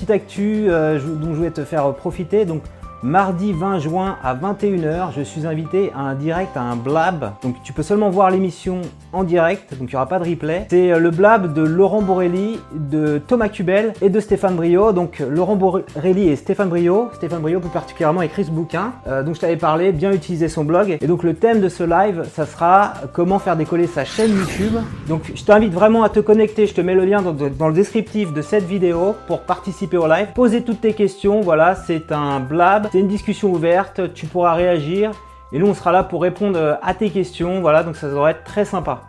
Petite actu euh, dont je voulais te faire profiter. Donc, mardi 20 juin à 21h, je suis invité à un direct, à un blab. Donc, tu peux seulement voir l'émission en direct, donc il n'y aura pas de replay. C'est euh, le blab de Laurent Borelli, de Thomas Cubel et de Stéphane Brio. Donc, Laurent Borelli et Stéphane Brio. Stéphane Brio, plus particulièrement, écrit ce bouquin. Euh, donc, je t'avais parlé, bien utiliser son blog. Et donc, le thème de ce live, ça sera comment faire décoller sa chaîne YouTube. Donc, je t'invite vraiment à te connecter. Je te mets le lien dans, dans le descriptif de cette vidéo pour participer au live. Poser toutes tes questions. Voilà, c'est un blab, c'est une discussion ouverte. Tu pourras réagir. Et nous, on sera là pour répondre à tes questions. Voilà, donc ça devrait être très sympa.